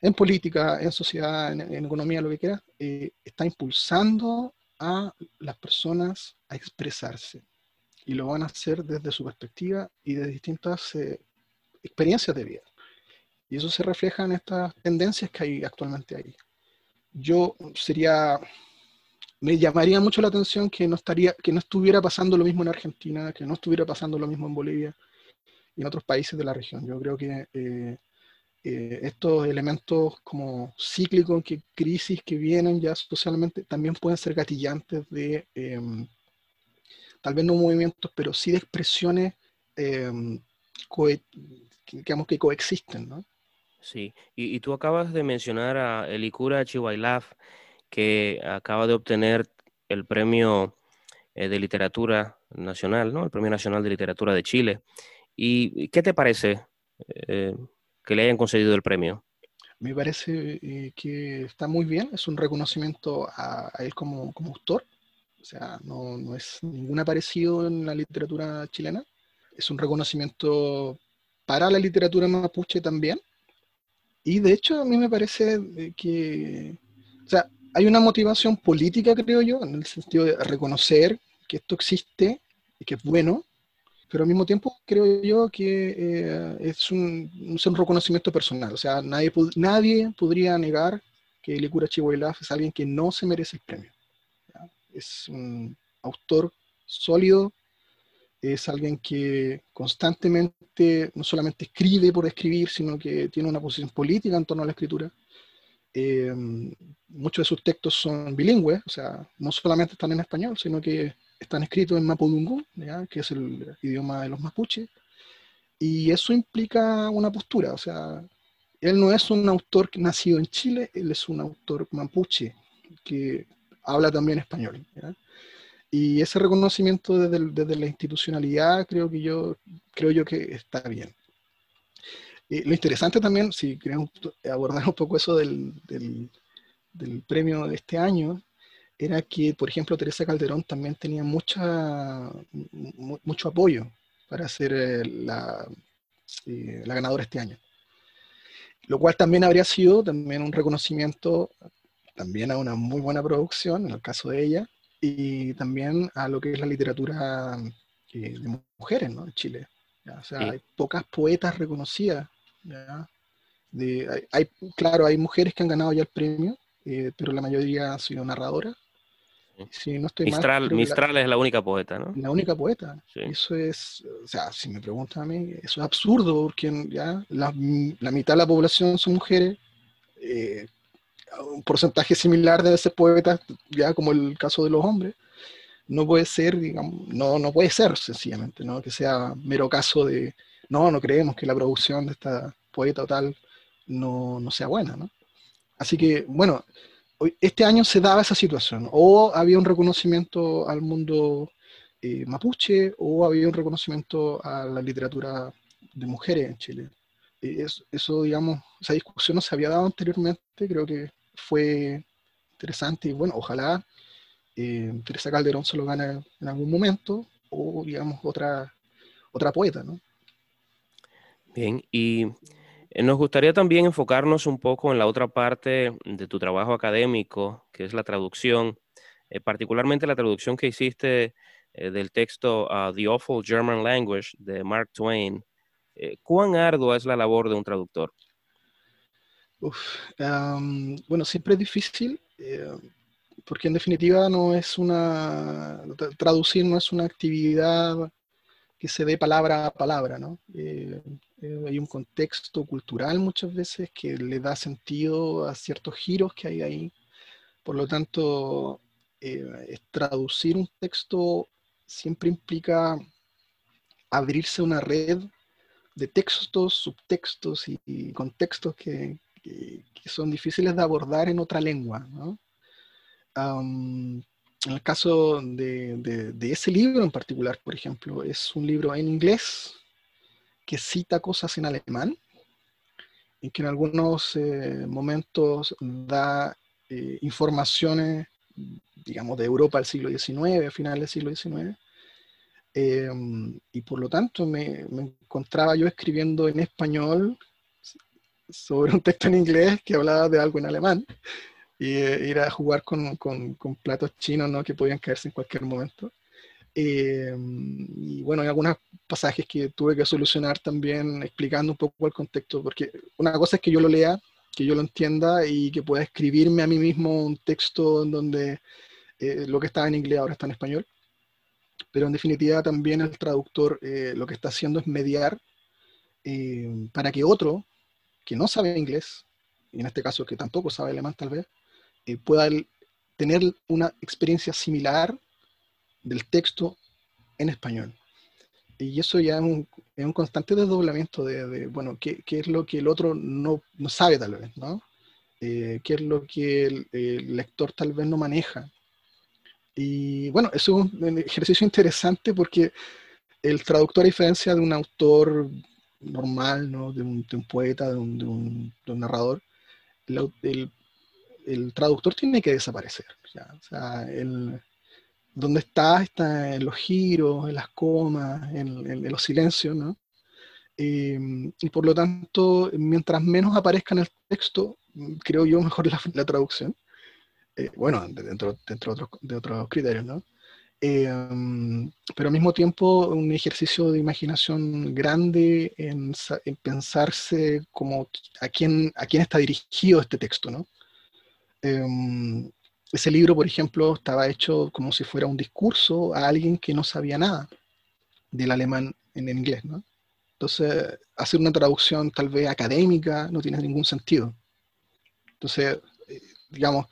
En política, en sociedad, en, economía, lo que quiera, eh, está impulsando a las personas a expresarse. Y lo van a hacer desde su perspectiva y de distintas eh, experiencias de vida. Y eso se refleja en estas tendencias que hay actualmente ahí. Yo sería, me llamaría mucho la atención que no, estaría, que no estuviera pasando lo mismo en Argentina, que no estuviera pasando lo mismo en Bolivia, y en otros países de la región. Yo creo que eh, eh, estos elementos como cíclicos, que crisis que vienen ya socialmente, también pueden ser gatillantes de, em, tal vez no movimientos, pero sí de expresiones em, digamos que coexisten, ¿no? Sí, y, tú acabas de mencionar a Elikura Chihuailaf, que acaba de obtener el premio eh, de literatura nacional, ¿no? El Premio Nacional de Literatura de Chile. ¿Y qué te parece eh, que le hayan concedido el premio? Me parece eh, que está muy bien, es un reconocimiento a, él como, autor, o sea, no, no, es ningún aparecido en la literatura chilena, es un reconocimiento para la literatura mapuche también, y de hecho a mí me parece que, o sea, hay una motivación política, creo yo, en el sentido de reconocer que esto existe y que es bueno, pero al mismo tiempo creo yo que eh, es, un, un, reconocimiento personal. O sea, nadie, nadie podría negar que Licura Chihuahilaf es alguien que no se merece el premio. Es un autor sólido, es alguien que constantemente no solamente escribe por escribir, sino que tiene una posición política en torno a la escritura. Eh, muchos de sus textos son bilingües, o sea, no solamente están en español, sino que están escritos en Mapudungun, que es el idioma de los mapuches, y eso implica una postura, o sea, él no es un autor nacido en Chile, él es un autor mapuche que habla también español. Y ese reconocimiento desde, la institucionalidad creo que yo creo yo que está bien. lo interesante también, si queremos abordar un poco eso del, del premio de este año, era que, por ejemplo, Teresa Calderón también tenía mucha, mucho apoyo para ser eh, la, eh, la, ganadora este año. Lo cual también habría sido también un reconocimiento también a una muy buena producción, en el caso de ella, y también a lo que es la literatura eh, de mujeres ¿no? en Chile. O sea, hay pocas poetas reconocidas. De, hay, claro, hay mujeres que han ganado ya el premio, pero la mayoría han sido narradoras Mistral, Mistral es la única poeta, ¿no? La única poeta. Eso es, o sea, si me preguntan a mí, eso es absurdo, porque ya la, mitad de la población son mujeres, eh, un porcentaje similar debe ser poetas, ya como el caso de los hombres. No puede ser, digamos, no, no puede ser sencillamente, ¿no? Que sea mero caso de, no, no creemos que la producción de esta poeta o tal no, no sea buena, ¿no? Así que, bueno, este año se daba esa situación, o había un reconocimiento al mundo eh, mapuche, o había un reconocimiento a la literatura de mujeres en Chile. eso, digamos, esa discusión no se había dado anteriormente, creo que fue interesante y bueno, ojalá eh, Teresa Calderón se lo gane en algún momento, o digamos otra, otra poeta, ¿no? Bien, y eh, nos gustaría también enfocarnos un poco en la otra parte de tu trabajo académico, que es la traducción, eh, particularmente la traducción que hiciste eh, del texto The Awful German Language de Mark Twain. ¿Cuán ardua es la labor de un traductor? bueno, siempre es difícil, porque en definitiva no es una, traducir no es una actividad que se dé palabra a palabra, ¿no? Eh, hay un contexto cultural muchas veces que le da sentido a ciertos giros que hay ahí. Por lo tanto, eh, traducir un texto siempre implica abrirse una red de textos, subtextos y, contextos que, son difíciles de abordar en otra lengua. en el caso de, ese libro en particular, por ejemplo, es un libro en inglés, que cita cosas en alemán y que en algunos eh, momentos da eh, informaciones, digamos, de Europa del siglo XIX, a finales del siglo XIX. Em, y por lo tanto me, encontraba yo escribiendo en español sobre un texto en inglés que hablaba de algo en alemán y eh, ir a jugar con, con, con, platos chinos ¿no? que podían caerse en cualquier momento. Eh, y bueno, hay algunos pasajes que tuve que solucionar también explicando un poco el contexto, porque una cosa es que yo lo lea, que yo lo entienda y que pueda escribirme a mí mismo un texto en donde eh, lo que estaba en inglés ahora está en español, pero en definitiva también el traductor eh, lo que está haciendo es mediar eh, para que otro que no sabe inglés, y en este caso que tampoco sabe alemán tal vez, eh, pueda tener una experiencia similar del texto en español. Y eso ya es un, constante desdoblamiento de, bueno, ¿qué, ¿qué, es lo que el otro no, sabe tal vez, ¿no? Eh, qué es lo que el, lector tal vez no maneja. Y bueno, es un ejercicio interesante porque el traductor, a diferencia de un autor normal, ¿no? de, un, poeta, de un, de un, narrador, el, el, traductor tiene que desaparecer. ¿ya? O sea, el, donde está, está en los giros, en las comas, en, los silencios, ¿no? Em, y por lo tanto, mientras menos aparezca en el texto, creo yo mejor la, traducción. Eh, bueno, dentro, de, otros, criterios, ¿no? Em, pero al mismo tiempo un ejercicio de imaginación grande en, en, pensarse como a quién, a quién está dirigido este texto, ¿no? Ese libro, por ejemplo, estaba hecho como si fuera un discurso a alguien que no sabía nada del alemán en inglés, ¿no? Entonces, hacer una traducción tal vez académica no tiene ningún sentido. Entonces, eh, digamos,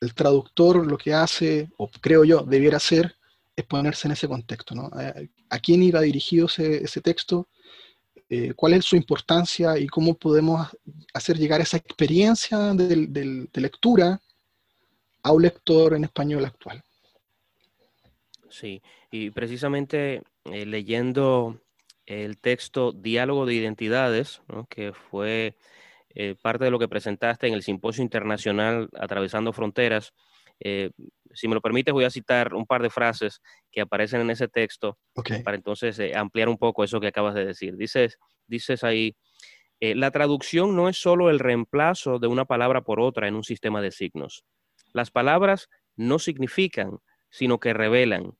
el traductor lo que hace, o creo yo, debiera hacer, es ponerse en ese contexto, ¿no? ¿A quién iba dirigido ese, ese texto? Eh, ¿Cuál es su importancia y cómo podemos hacer llegar esa experiencia de, de lectura a un lector en español actual. Sí, y precisamente eh, leyendo el texto Diálogo de Identidades, que fue eh, parte de lo que presentaste en el Simposio Internacional Atravesando Fronteras, eh, si me lo permites, voy a citar un par de frases que aparecen en ese texto para entonces ampliar un poco eso que acabas de decir. Dices, dices ahí, la traducción no es solo el reemplazo de una palabra por otra en un sistema de signos. Las palabras no significan, sino que revelan.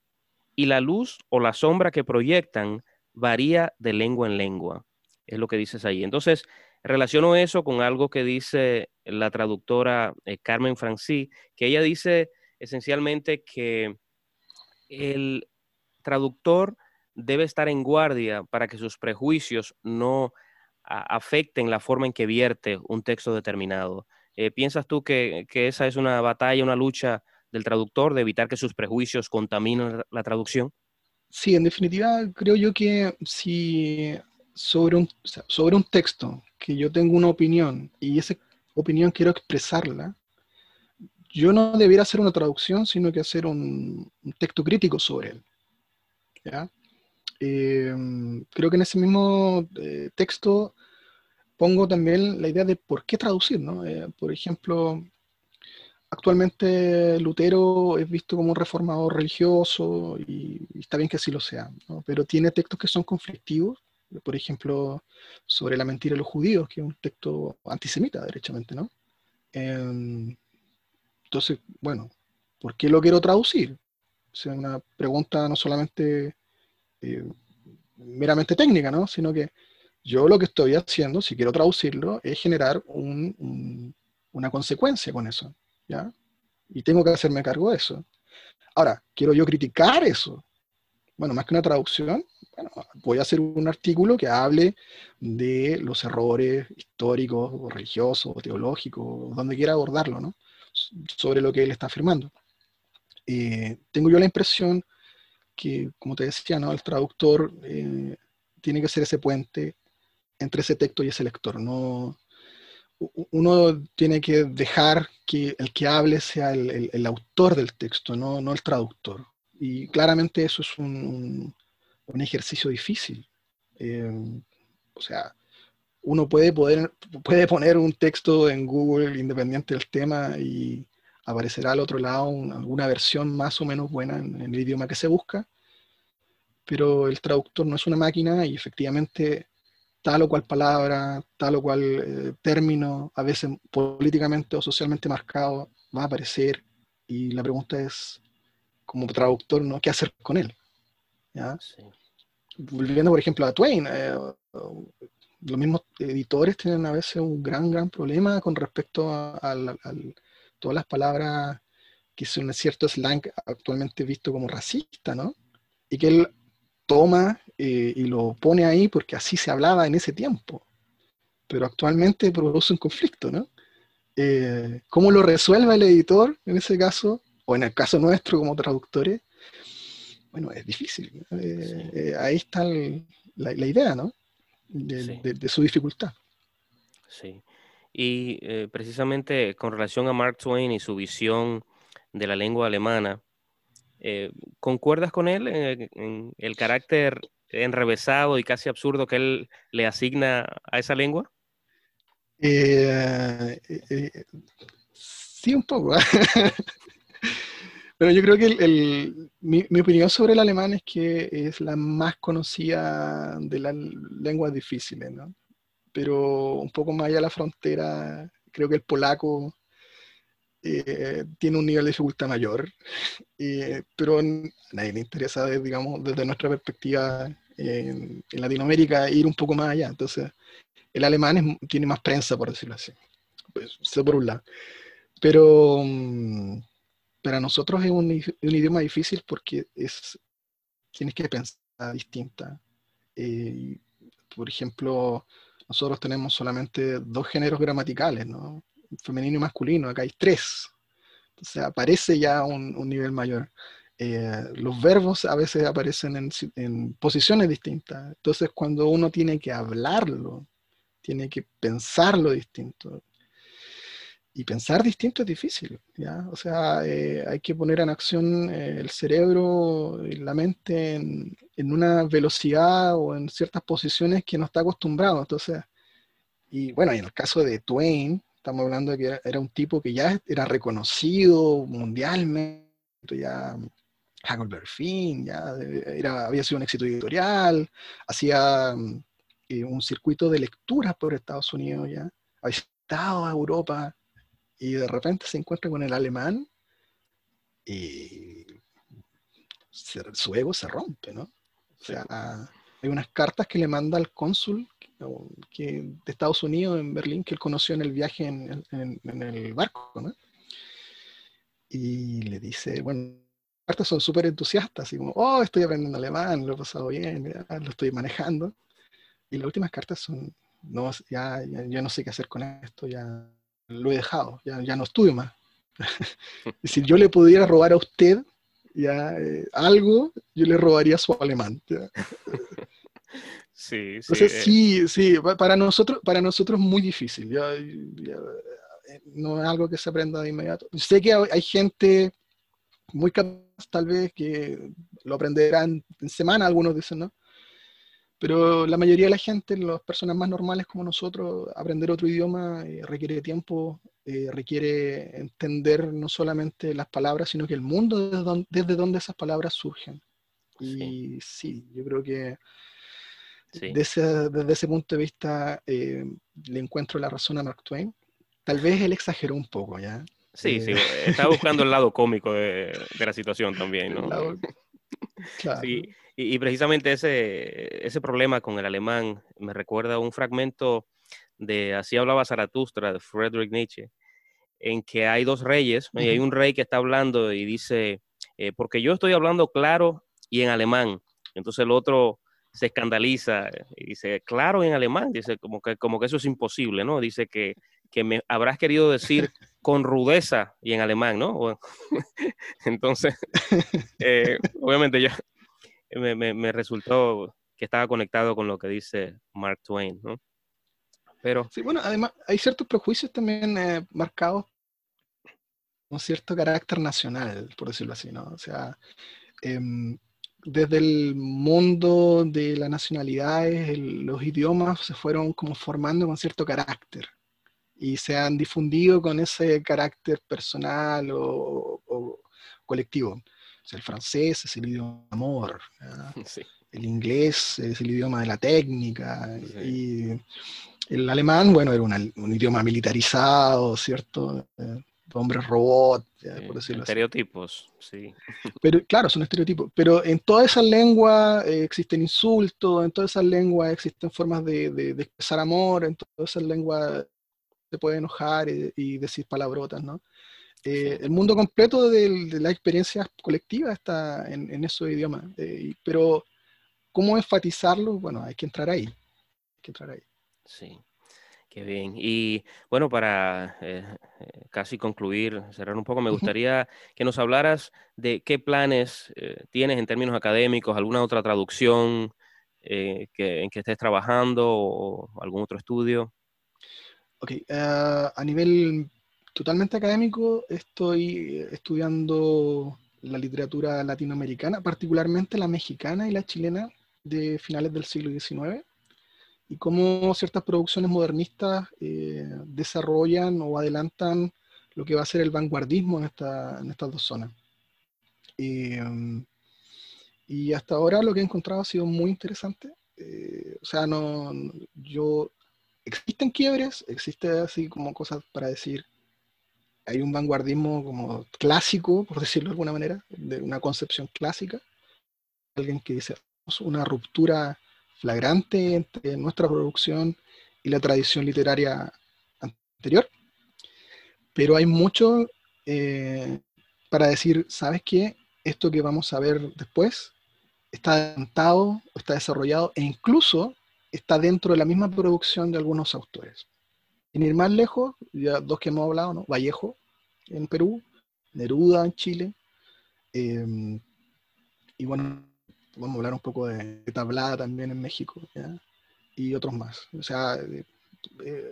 Y la luz o la sombra que proyectan varía de lengua en lengua. Es lo que dices ahí. Entonces, relaciono eso con algo que dice la traductora eh, Carmen Francí, que ella dice esencialmente que el traductor debe estar en guardia para que sus prejuicios no afecten la forma en que vierte un texto determinado. Eh, ¿Piensas tú que, esa es una batalla, una lucha del traductor de evitar que sus prejuicios contaminen la traducción? Sí, en definitiva, creo yo que si sobre un, sobre un texto que yo tengo una opinión y esa opinión quiero expresarla, yo no debiera hacer una traducción, sino que hacer un, texto crítico sobre él. Eh, creo que en ese mismo eh, texto pongo también la idea de por qué traducir, ¿no? Eh, por ejemplo, actualmente Lutero es visto como un reformador religioso y, está bien que así lo sea, ¿no? pero tiene textos que son conflictivos, por ejemplo, sobre la mentira de los judíos, que es un texto antisemita, derechamente, ¿no? Em, entonces, bueno, ¿por qué lo quiero traducir? es una pregunta no solamente eh, meramente técnica, ¿no? Sino que yo lo que estoy haciendo, si quiero traducirlo, es generar una consecuencia con eso, ¿ya? Y tengo que hacerme cargo de eso. Ahora, ¿quiero yo criticar eso? Bueno, más que una traducción, bueno, voy a hacer un artículo que hable de los errores históricos, o religiosos, o teológicos, donde quiera abordarlo, ¿no? Sobre lo que él está afirmando. Eh, tengo yo la impresión que, como te decía, ¿no? el traductor eh, tiene que ser ese puente entre ese texto y ese lector. No, uno tiene que dejar que el que hable sea el, autor del texto, no, el traductor. Y claramente eso es un, ejercicio difícil. Eh, o sea, uno puede, poder, puede poner un texto en Google independiente del tema y aparecerá al otro lado alguna versión más o menos buena en, en el idioma que se busca, pero el traductor no es una máquina y efectivamente tal o cual palabra, tal o cual eh, término, a veces políticamente o socialmente marcado, va a aparecer. Y la pregunta es, como traductor, ¿no? ¿qué hacer con él? Volviendo, por ejemplo, a Twain, eh, los mismos editores tienen a veces un gran, gran problema con respecto a, todas las palabras que son cierto slang actualmente visto como racista, ¿no? Y que él toma eh, y lo pone ahí porque así se hablaba en ese tiempo. Pero actualmente produce un conflicto, ¿no? Eh, ¿Cómo lo resuelve el editor en ese caso? O en el caso nuestro como traductores. Bueno, es difícil. Eh, ahí está la, idea, ¿no? De, su dificultad. Sí. Y precisamente con relación a Mark Twain y su visión de la lengua alemana, eh, ¿Concuerdas con él en, el carácter enrevesado y casi absurdo que él le asigna a esa lengua? Eh, eh, sí, un poco. Pero yo creo que mi, opinión sobre el alemán es que es la más conocida de las lenguas difíciles, ¿no? Pero un poco más allá de la frontera, creo que el polaco eh, tiene un nivel de dificultad mayor, eh, pero a nadie le interesa, digamos, desde nuestra perspectiva en, Latinoamérica, ir un poco más allá. Entonces, el alemán tiene más prensa, por decirlo así. Pues, eso por un lado. Pero mm, para nosotros es un, idioma difícil porque es, tienes que pensar distinta. Eh, por ejemplo, nosotros tenemos solamente dos géneros gramaticales, ¿no? femenino y masculino, acá hay tres. Sea, aparece ya un, un nivel mayor. Eh, los verbos a veces aparecen en, posiciones distintas. Entonces, cuando uno tiene que hablarlo, tiene que pensarlo distinto. Y pensar distinto es difícil, ¿ya? O sea, eh, hay que poner en acción eh, el cerebro y la mente en, una velocidad o en ciertas posiciones que no está acostumbrado. Entonces, y bueno, en el caso de Twain, Estamos hablando de que era un tipo que ya era reconocido mundialmente, ya Huckleberry Finn, ya era, había sido un éxito editorial, hacía eh, un circuito de lecturas por Estados Unidos, ya había estado a Europa y de repente se encuentra con el alemán y su ego se rompe, ¿no? O sea, hay unas cartas que le manda al cónsul que, de Estados Unidos, en Berlín, que él conoció en el viaje en, el barco, ¿no? Y le dice, bueno, son súper entusiastas, así como, oh, estoy aprendiendo alemán, lo he pasado bien, lo estoy manejando. Y las últimas cartas son, no, ya, ya, no sé qué hacer con esto, ya lo he dejado, ya, ya no estudio más. si yo le pudiera robar a usted ya eh, algo, yo le robaría su alemán. Sí, sí. Entonces, eh. sí, sí, para nosotros, para nosotros es muy difícil. Eh, no es algo que se aprenda de inmediato. Sé que hay gente muy capaz, tal vez, que lo aprenderán en semana, algunos dicen, ¿no? Pero la mayoría de la gente, las personas más normales como nosotros, aprender otro idioma eh, requiere tiempo, requiere entender no solamente las palabras, sino que el mundo desde donde, desde donde esas palabras surgen. Y sí yo creo que desde ese punto de vista, eh, le encuentro la razón a Mark Twain. Tal vez él exageró un poco, ¿ya? Sí, sí, eh, está buscando el lado cómico de, la situación también, ¿no? Claro. Sí, y, precisamente ese, ese problema con el alemán me recuerda a un fragmento de Así hablaba Zaratustra, de Friedrich Nietzsche, en que hay dos reyes, y hay un rey que está hablando y dice, eh, porque yo estoy hablando claro y en alemán. Entonces el otro se escandaliza y dice, claro en alemán, dice como que, como que eso es imposible, ¿no? Dice que, que me habrás querido decir con rudeza y en alemán, ¿no? Entonces, eh, obviamente yo me, me, resultó que estaba conectado con lo que dice Mark Twain, ¿no? Pero... Sí, bueno, además hay ciertos prejuicios también eh, marcados con cierto carácter nacional, por decirlo así, ¿no? O sea, em, desde el mundo de las nacionalidades, los idiomas se fueron como formando con cierto carácter y se han difundido con ese carácter personal o, colectivo. el francés es el idioma de amor, el inglés es el idioma de la técnica y el alemán, bueno, era un idioma militarizado, ¿cierto? Eh, hombres robot, por decirlo estereotipos, sí. Pero claro, son estereotipos. Pero en todas esas lenguas eh, existen insultos, en todas esas lenguas existen formas de, expresar amor, en todas esas lenguas se puede enojar y, decir palabrotas, ¿no? Eh, el mundo completo de, la experiencia colectiva está en, esos idiomas. Eh, pero cómo enfatizarlo, bueno, hay que entrar ahí. Hay que entrar ahí. Sí. Qué bien. Y bueno, para eh, eh, casi concluir, cerrar un poco, me gustaría que nos hablaras de qué planes eh, tienes en términos académicos, alguna otra traducción que, en que estés trabajando o algún otro estudio. Ok, a nivel totalmente académico, estoy estudiando la literatura latinoamericana, particularmente la mexicana y la chilena de finales del siglo XIX y cómo ciertas producciones modernistas eh, desarrollan o adelantan lo que va a ser el vanguardismo en, esta, en estas dos zonas. Em, y hasta ahora lo que he encontrado ha sido muy interesante. Eh, o sea, no, yo, existen quiebres, existe así como cosas para decir, hay un vanguardismo como clásico, por decirlo de alguna manera, de una concepción clásica. Alguien que dice, una ruptura flagrante entre nuestra producción y la tradición literaria anterior. Pero hay mucho eh, para decir, ¿sabes qué? Esto que vamos a ver después está adelantado, está desarrollado e incluso está dentro de la misma producción de algunos autores. Sin ir más lejos, ya dos que hemos hablado, ¿no? Vallejo en Perú, Neruda en Chile, eh, y bueno, vamos a hablar un poco de, Tablada también en México, y otros más. O sea,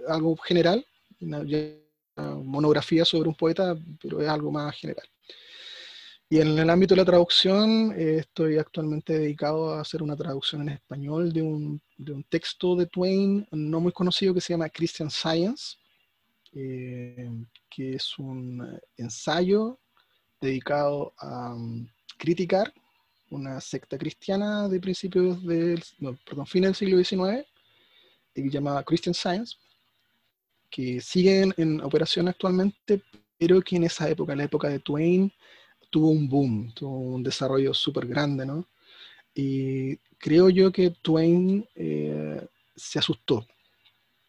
algo general, una, monografía sobre un poeta, pero es algo más general. Y en el ámbito de la traducción, eh, estoy actualmente dedicado a hacer una traducción en español de un, de un, texto de Twain no muy conocido que se llama Christian Science, eh, que es un ensayo dedicado a um, criticar una secta cristiana de principios del, no, perdón, fin del siglo XIX, que se llama Christian Science, que sigue en, operación actualmente, pero que en esa época, en la época de Twain, tuvo un boom, tuvo un desarrollo súper grande, ¿no? Y creo yo que Twain eh, se asustó.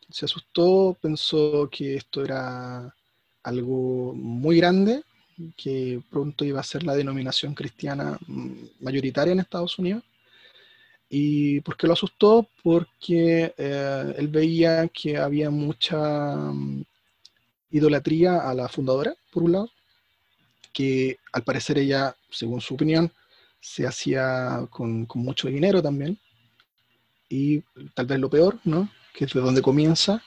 Se asustó, pensó que esto era algo muy grande que pronto iba a ser la denominación cristiana mm, mayoritaria en Estados Unidos. ¿Y por qué lo asustó? Porque eh, él veía que había mucha mm, idolatría a la fundadora, por un lado, que al parecer ella, según su opinión, se hacía con, mucho dinero también. Y tal vez lo peor, ¿no? Que es de donde comienza,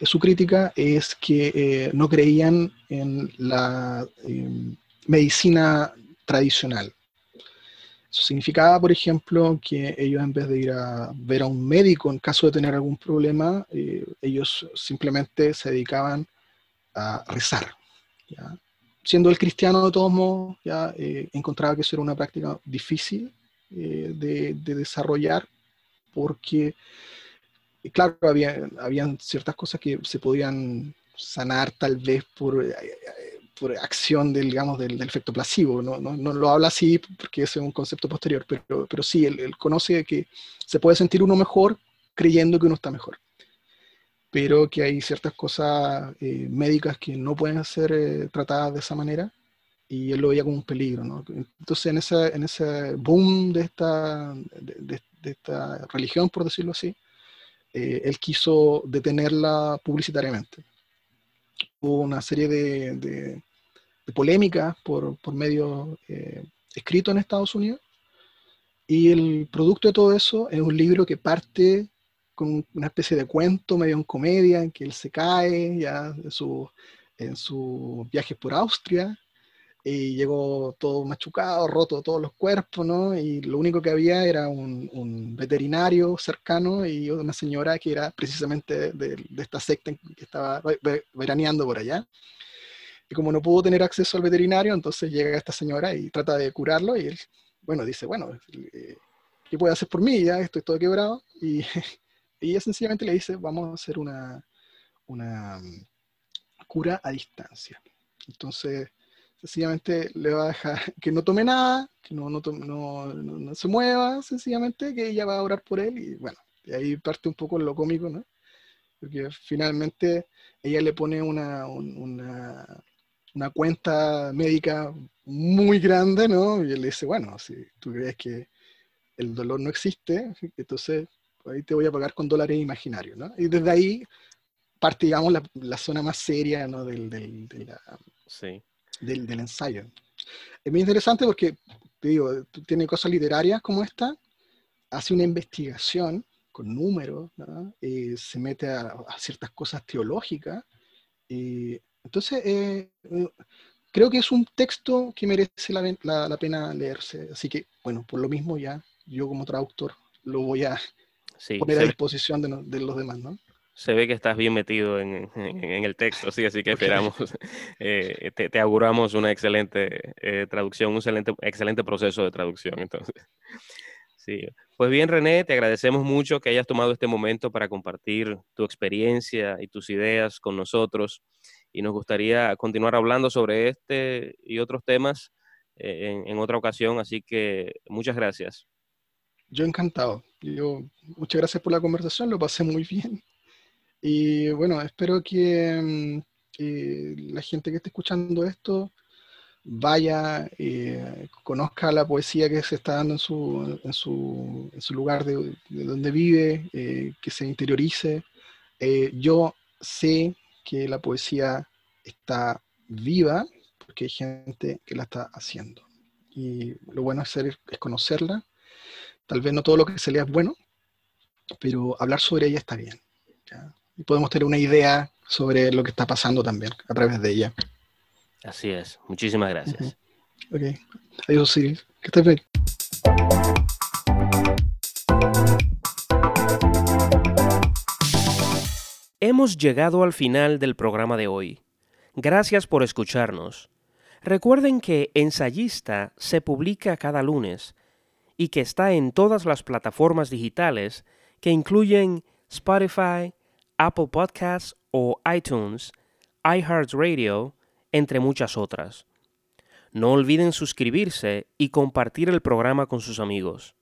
su crítica es que eh, no creían en la em, medicina tradicional. Eso significaba, por ejemplo, que ellos en vez de ir a ver a un médico en caso de tener algún problema, eh, ellos simplemente se dedicaban a rezar. Siendo el cristiano de todos modos, ya eh, encontraba que eso era una práctica difícil de, de desarrollar porque claro, había, ciertas cosas que se podían sanar tal vez por, eh, acción del, digamos, del, efecto placebo. ¿no? No, lo habla así porque ese es un concepto posterior, pero sí, él, conoce que se puede sentir uno mejor creyendo que uno está mejor. Pero que hay ciertas cosas eh, médicas que no pueden ser eh, tratadas de esa manera y él lo veía como un peligro. ¿no? Entonces, en ese, en ese boom de esta, de esta religión, por decirlo así, eh, él quiso detenerla publicitariamente. Hubo una serie de, de, polémicas por, por medios eh, escritos en Estados Unidos y el producto de todo eso es un libro que parte con una especie de cuento medio en comedia en que él se cae ya en su, en sus viajes por Austria y llegó todo machucado, roto todos los cuerpos, ¿no? Y lo único que había era un, veterinario cercano y una señora que era precisamente de, esta secta que estaba veraneando por allá. Y como no pudo tener acceso al veterinario, entonces llega esta señora y trata de curarlo y él, bueno, dice, bueno, eh, ¿qué puede hacer por mí? Ya estoy todo quebrado. Y, y ella sencillamente le dice, vamos a hacer una, una mm, cura a distancia. Entonces sencillamente le va a dejar que no tome nada, que no, no, no, no, se mueva, sencillamente que ella va a orar por él y bueno, y ahí parte un poco lo cómico, ¿no? Porque finalmente ella le pone una, una, una cuenta médica muy grande, ¿no? Y él le dice, bueno, si tú crees que el dolor no existe, entonces ahí te voy a pagar con dólares imaginarios, ¿no? Y desde ahí parte, digamos, la, zona más seria ¿no? del, del, del, ensayo. Es muy interesante porque, te digo, tiene cosas literarias como esta, hace una investigación con números, eh, se mete a, ciertas cosas teológicas. y entonces, eh, eh, creo que es un texto que merece la, la, pena leerse. Así que, bueno, por lo mismo ya yo como traductor lo voy a poner a disposición de, de, los demás, ¿no? Se ve que estás bien metido en, en, el texto, sí, así que esperamos, eh, te, te, auguramos una excelente eh, traducción, un excelente, excelente proceso de traducción, entonces. Sí. Pues bien, René, te agradecemos mucho que hayas tomado este momento para compartir tu experiencia y tus ideas con nosotros y nos gustaría continuar hablando sobre este y otros temas eh, en, en otra ocasión, así que muchas gracias. Yo encantado. Yo, muchas gracias por la conversación, lo pasé muy bien. Y bueno, espero que mm, la gente que esté escuchando esto vaya, eh, conozca la poesía que se está dando en su, lugar de, donde vive, eh, que se interiorice. Eh, yo sé que la poesía está viva porque hay gente que la está haciendo. Y lo bueno es conocerla. Tal vez no todo lo que se lea es bueno, pero hablar sobre ella está bien. Y podemos tener una idea sobre lo que está pasando también a través de ella. Así es. Muchísimas gracias. Ok. Adiós, sí. Que estés bien. Hemos llegado al final del programa de hoy. Gracias por escucharnos. Recuerden que Ensayista se publica cada lunes y que está en todas las plataformas digitales que incluyen Spotify, Apple Podcasts o iTunes, iHeartRadio, entre muchas otras. No olviden suscribirse y compartir el programa con sus amigos.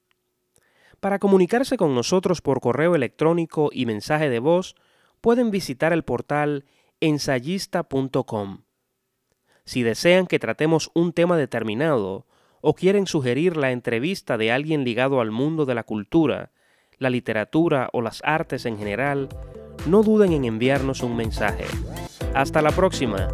Para comunicarse con nosotros por correo electrónico y mensaje de voz, pueden visitar el portal ensayista.com. Si desean que tratemos un tema determinado o quieren sugerir la entrevista de alguien ligado al mundo de la cultura, la literatura o las artes en general, no duden en enviarnos un mensaje. Hasta la próxima.